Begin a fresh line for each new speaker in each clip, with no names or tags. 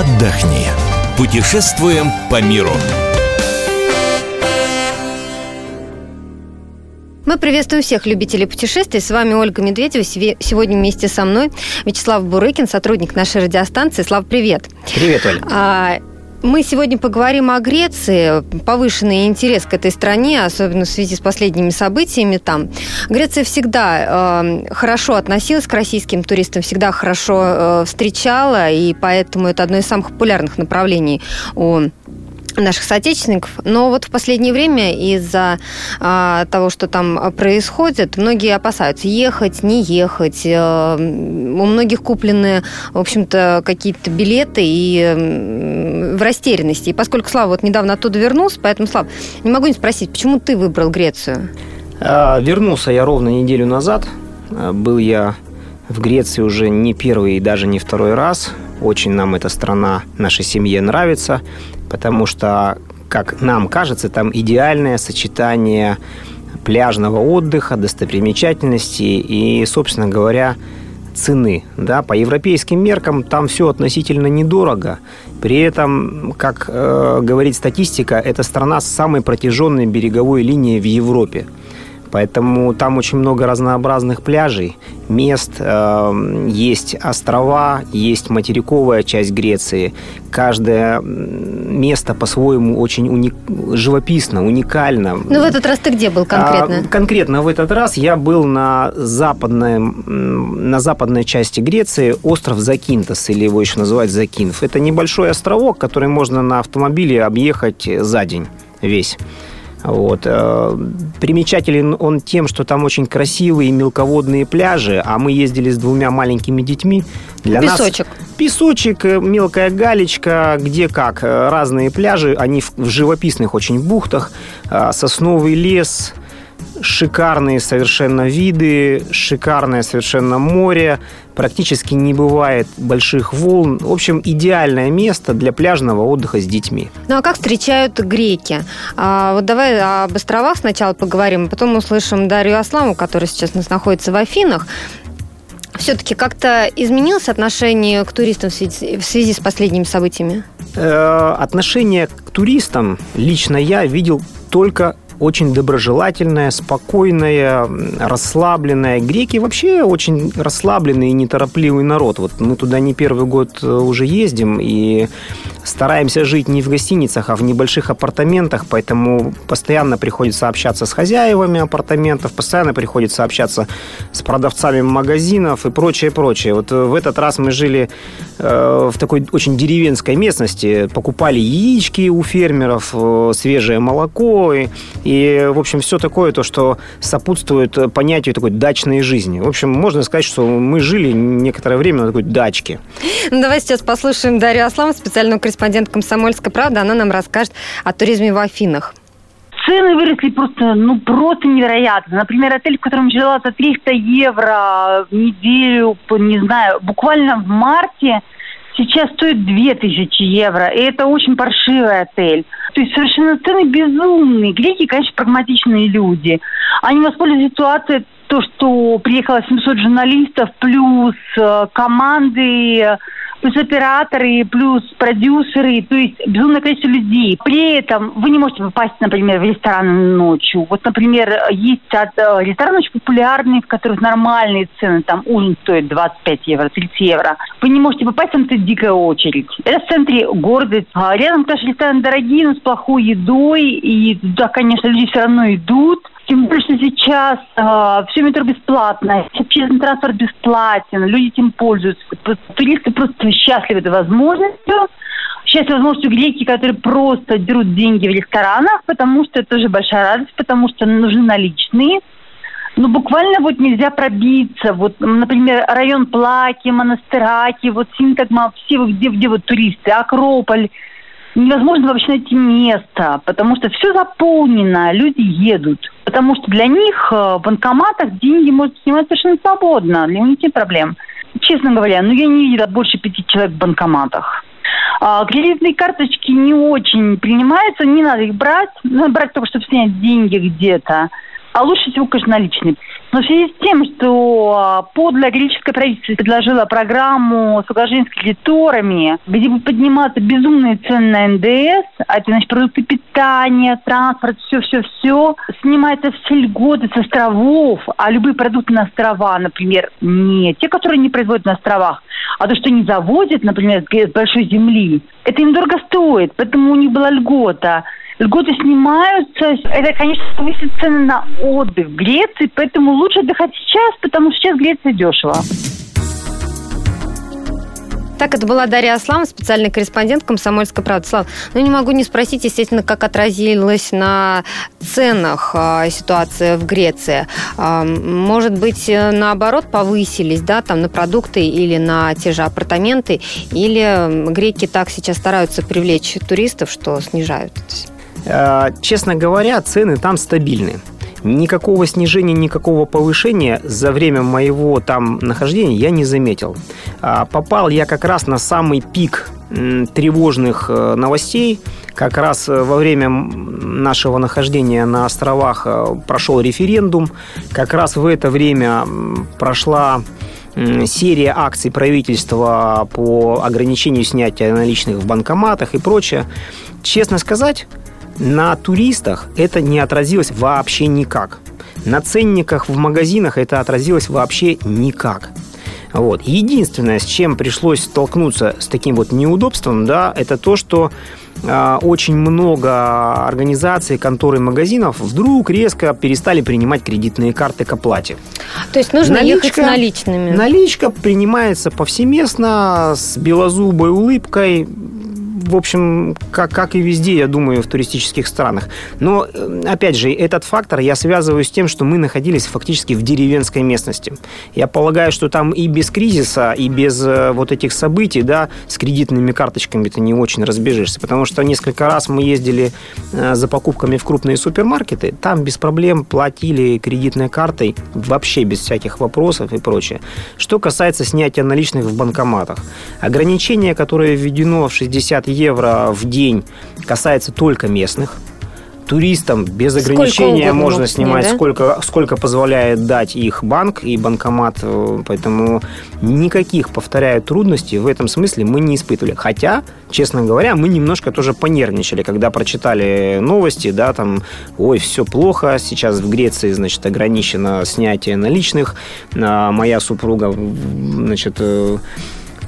отдохни. Путешествуем по миру.
Мы приветствуем всех любителей путешествий. С вами Ольга Медведева. Сегодня вместе со мной Вячеслав Бурыкин, сотрудник нашей радиостанции. Слав, привет.
Привет, Оль. А,
мы сегодня поговорим о Греции, повышенный интерес к этой стране, особенно в связи с последними событиями там. Греция всегда э, хорошо относилась к российским туристам, всегда хорошо э, встречала, и поэтому это одно из самых популярных направлений у наших соотечественников. Но вот в последнее время из-за а, того, что там происходит, многие опасаются ехать, не ехать. А, у многих куплены, в общем-то, какие-то билеты и в растерянности. И поскольку Слава вот недавно оттуда вернулся, поэтому, Слав, не могу не спросить, почему ты выбрал Грецию?
А, вернулся я ровно неделю назад. А, был я в Греции уже не первый и даже не второй раз. Очень нам эта страна, нашей семье нравится потому что, как нам кажется, там идеальное сочетание пляжного отдыха, достопримечательностей и, собственно говоря, цены. Да, по европейским меркам там все относительно недорого. При этом, как э, говорит статистика, это страна с самой протяженной береговой линией в Европе. Поэтому там очень много разнообразных пляжей, мест, э, есть острова, есть материковая часть Греции. Каждое место по-своему очень уник... живописно, уникально.
Ну, в этот раз ты где был конкретно?
А, конкретно в этот раз я был на западной, на западной части Греции, остров Закинтос, или его еще называют Закинф. Это небольшой островок, который можно на автомобиле объехать за день весь. Вот. Э, примечателен он тем, что там очень красивые мелководные пляжи, а мы ездили с двумя маленькими детьми.
Для песочек.
Нас песочек, э, мелкая галечка, где как. Э, разные пляжи, они в живописных очень бухтах. Сосновый лес – шикарные совершенно виды, шикарное совершенно море, практически не бывает больших волн. В общем, идеальное место для пляжного отдыха с детьми.
Ну а как встречают греки? А, вот давай об островах сначала поговорим, а потом услышим Дарью Асламу, которая сейчас у нас находится в Афинах. Все-таки как-то изменилось отношение к туристам в связи, в связи с последними событиями?
Э, отношение к туристам лично я видел только очень доброжелательная, спокойная, расслабленная. Греки вообще очень расслабленный и неторопливый народ. Вот мы туда не первый год э, уже ездим и стараемся жить не в гостиницах, а в небольших апартаментах, поэтому постоянно приходится общаться с хозяевами апартаментов, постоянно приходится общаться с продавцами магазинов и прочее, прочее. Вот в этот раз мы жили э, в такой очень деревенской местности, покупали яички у фермеров, э, свежее молоко и, и, в общем, все такое, то, что сопутствует понятию такой дачной жизни. В общем, можно сказать, что мы жили некоторое время на такой дачке.
Ну, давай сейчас послушаем Дарью Аслам, специальную корреспондент «Комсомольской правды». Она нам расскажет о туризме в Афинах
цены выросли просто, ну, просто невероятно. Например, отель, в котором жила за 300 евро в неделю, не знаю, буквально в марте сейчас стоит 2000 евро. И это очень паршивый отель. То есть совершенно цены безумные. Греки, конечно, прагматичные люди. Они воспользовались ситуацией то, что приехало 700 журналистов, плюс э, команды плюс операторы, плюс продюсеры, то есть безумное количество людей. При этом вы не можете попасть, например, в ресторан ночью. Вот, например, есть э, рестораны очень популярные, в которых нормальные цены, там ужин стоит 25 евро, 30 евро. Вы не можете попасть, там стоит дикая очередь. Это в центре города. А рядом, конечно, рестораны дорогие, но с плохой едой, и туда, конечно, люди все равно идут. Тем что сейчас э, все метро бесплатно, общественный транспорт бесплатен, люди этим пользуются. Туристы просто счастливы этой возможностью. Счастливы возможностью греки, которые просто дерут деньги в ресторанах, потому что это тоже большая радость, потому что нужны наличные. Ну, буквально вот нельзя пробиться. Вот, например, район Плаки, Монастыраки, вот Синтагма, все, где, где вот туристы, Акрополь. Невозможно вообще найти место, потому что все заполнено, люди едут потому что для них э, в банкоматах деньги можно снимать совершенно свободно, для них нет проблем. Честно говоря, ну я не видела больше пяти человек в банкоматах. А, кредитные карточки не очень принимаются, не надо их брать. Надо брать только, чтобы снять деньги где-то. А лучше всего, конечно, наличные. Но в связи с тем, что подлое греческое правительство предложило программу с кредиторами, где будут подниматься безумные цены на НДС, а это значит продукты питания, транспорт, все-все-все, снимается все льготы с островов, а любые продукты на острова, например, не те, которые не производят на островах, а то, что не заводят, например, с большой земли, это им дорого стоит, поэтому у них была льгота льготы снимаются. Это, конечно, повысит цены на отдых в Греции, поэтому лучше отдыхать сейчас, потому что сейчас Греция дешево.
Так, это была Дарья Аслам, специальный корреспондент «Комсомольской правды». Слав, ну не могу не спросить, естественно, как отразилась на ценах э, ситуация в Греции. Э, может быть, наоборот, повысились, да, там, на продукты или на те же апартаменты, или греки так сейчас стараются привлечь туристов, что снижают это
Э, честно говоря, цены там стабильны. Никакого снижения, никакого повышения за время моего там нахождения я не заметил. А, попал я как раз на самый пик тревожных э, новостей. Как раз э, во время нашего нахождения на островах прошел референдум. Как раз в это время прошла серия акций правительства по ограничению снятия наличных в банкоматах и прочее. Честно сказать, на туристах это не отразилось вообще никак. На ценниках в магазинах это отразилось вообще никак. Вот. Единственное, с чем пришлось столкнуться с таким вот неудобством, да, это то, что э, очень много организаций, конторы магазинов вдруг резко перестали принимать кредитные карты к оплате.
То есть нужно наличка, ехать с наличными.
Наличка принимается повсеместно с белозубой улыбкой в общем, как, как и везде, я думаю, в туристических странах. Но, э, опять же, этот фактор я связываю с тем, что мы находились фактически в деревенской местности. Я полагаю, что там и без кризиса, и без э, вот этих событий, да, с кредитными карточками ты не очень разбежишься. Потому что несколько раз мы ездили э, за покупками в крупные супермаркеты, там без проблем платили кредитной картой, вообще без всяких вопросов и прочее. Что касается снятия наличных в банкоматах, ограничение, которое введено в 60 евро в день касается только местных. Туристам без ограничения можно снимать да? сколько, сколько позволяет дать их банк и банкомат. Поэтому никаких, повторяю, трудностей в этом смысле мы не испытывали. Хотя, честно говоря, мы немножко тоже понервничали, когда прочитали новости, да, там, ой, все плохо, сейчас в Греции, значит, ограничено снятие наличных. А моя супруга, значит, э,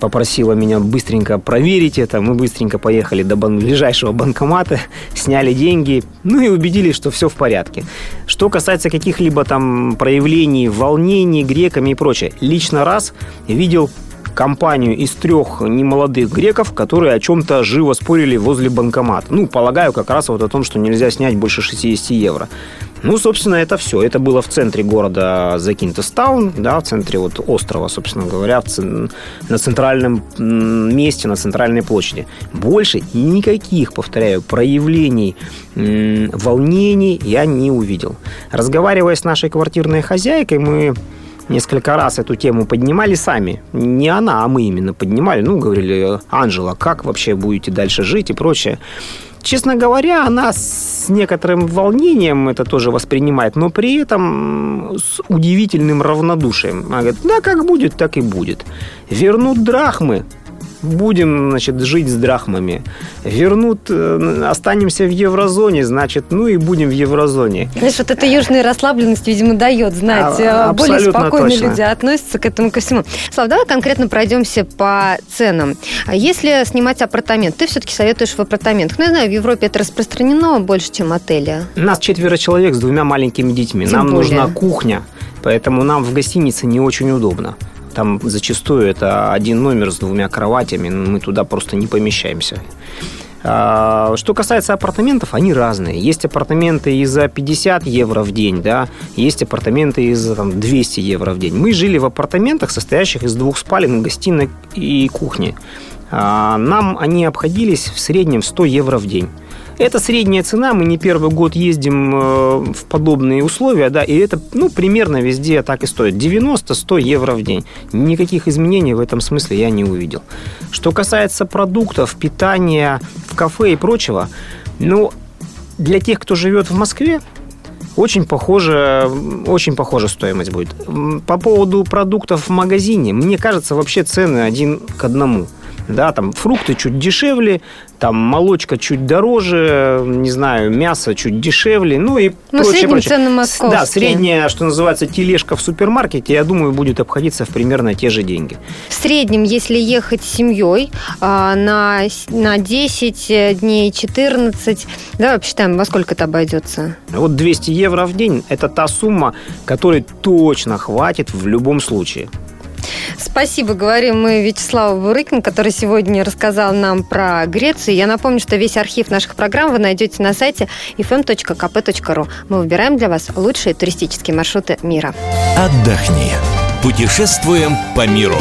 попросила меня быстренько проверить это. Мы быстренько поехали до ближайшего банкомата, сняли деньги, ну и убедились, что все в порядке. Что касается каких-либо там проявлений, волнений греками и прочее, лично раз видел компанию из трех немолодых греков, которые о чем-то живо спорили возле банкомата. Ну, полагаю, как раз вот о том, что нельзя снять больше 60 евро. Ну, собственно, это все. Это было в центре города Закинтестаун, да, в центре вот острова, собственно говоря, в ц... на центральном месте, на центральной площади. Больше никаких, повторяю, проявлений волнений я не увидел. Разговаривая с нашей квартирной хозяйкой, мы несколько раз эту тему поднимали сами. Не она, а мы именно поднимали. Ну, говорили, Анжела, как вообще будете дальше жить и прочее. Честно говоря, она с некоторым волнением это тоже воспринимает, но при этом с удивительным равнодушием. Она говорит, да, как будет, так и будет. Вернут драхмы, будем, значит, жить с драхмами. Вернут, э, останемся в еврозоне, значит, ну и будем в еврозоне.
Знаешь, вот эта южная расслабленность, видимо, дает знать. А, э, более спокойно точно. люди относятся к этому ко всему. Слав, давай конкретно пройдемся по ценам. Если снимать апартамент, ты все-таки советуешь в апартаментах. Ну, я знаю, в Европе это распространено больше, чем отели.
Нас четверо человек с двумя маленькими детьми. Тем нам более. нужна кухня. Поэтому нам в гостинице не очень удобно. Там зачастую это один номер с двумя кроватями, мы туда просто не помещаемся. А, что касается апартаментов, они разные. Есть апартаменты и за 50 евро в день, да, есть апартаменты и за там, 200 евро в день. Мы жили в апартаментах, состоящих из двух спален, гостиной и кухни. А, нам они обходились в среднем в 100 евро в день. Это средняя цена, мы не первый год ездим э, в подобные условия, да, и это, ну, примерно везде так и стоит. 90-100 евро в день. Никаких изменений в этом смысле я не увидел. Что касается продуктов, питания в кафе и прочего, ну, для тех, кто живет в Москве, Очень похоже, очень похожа стоимость будет. По поводу продуктов в магазине, мне кажется, вообще цены один к одному – да, там фрукты чуть дешевле, там молочка чуть дороже, не знаю, мясо чуть дешевле, ну и
ну,
прочее,
прочее. цены московские.
Да, средняя, что называется, тележка в супермаркете, я думаю, будет обходиться в примерно те же деньги.
В среднем, если ехать с семьей а, на, на 10 дней, 14, давай посчитаем, во сколько это обойдется?
Вот 200 евро в день – это та сумма, которой точно хватит в любом случае.
Спасибо, говорим мы Вячеславу Бурыкин, который сегодня рассказал нам про Грецию. Я напомню, что весь архив наших программ вы найдете на сайте fm.kp.ru. Мы выбираем для вас лучшие туристические маршруты мира.
Отдохни. Путешествуем по миру.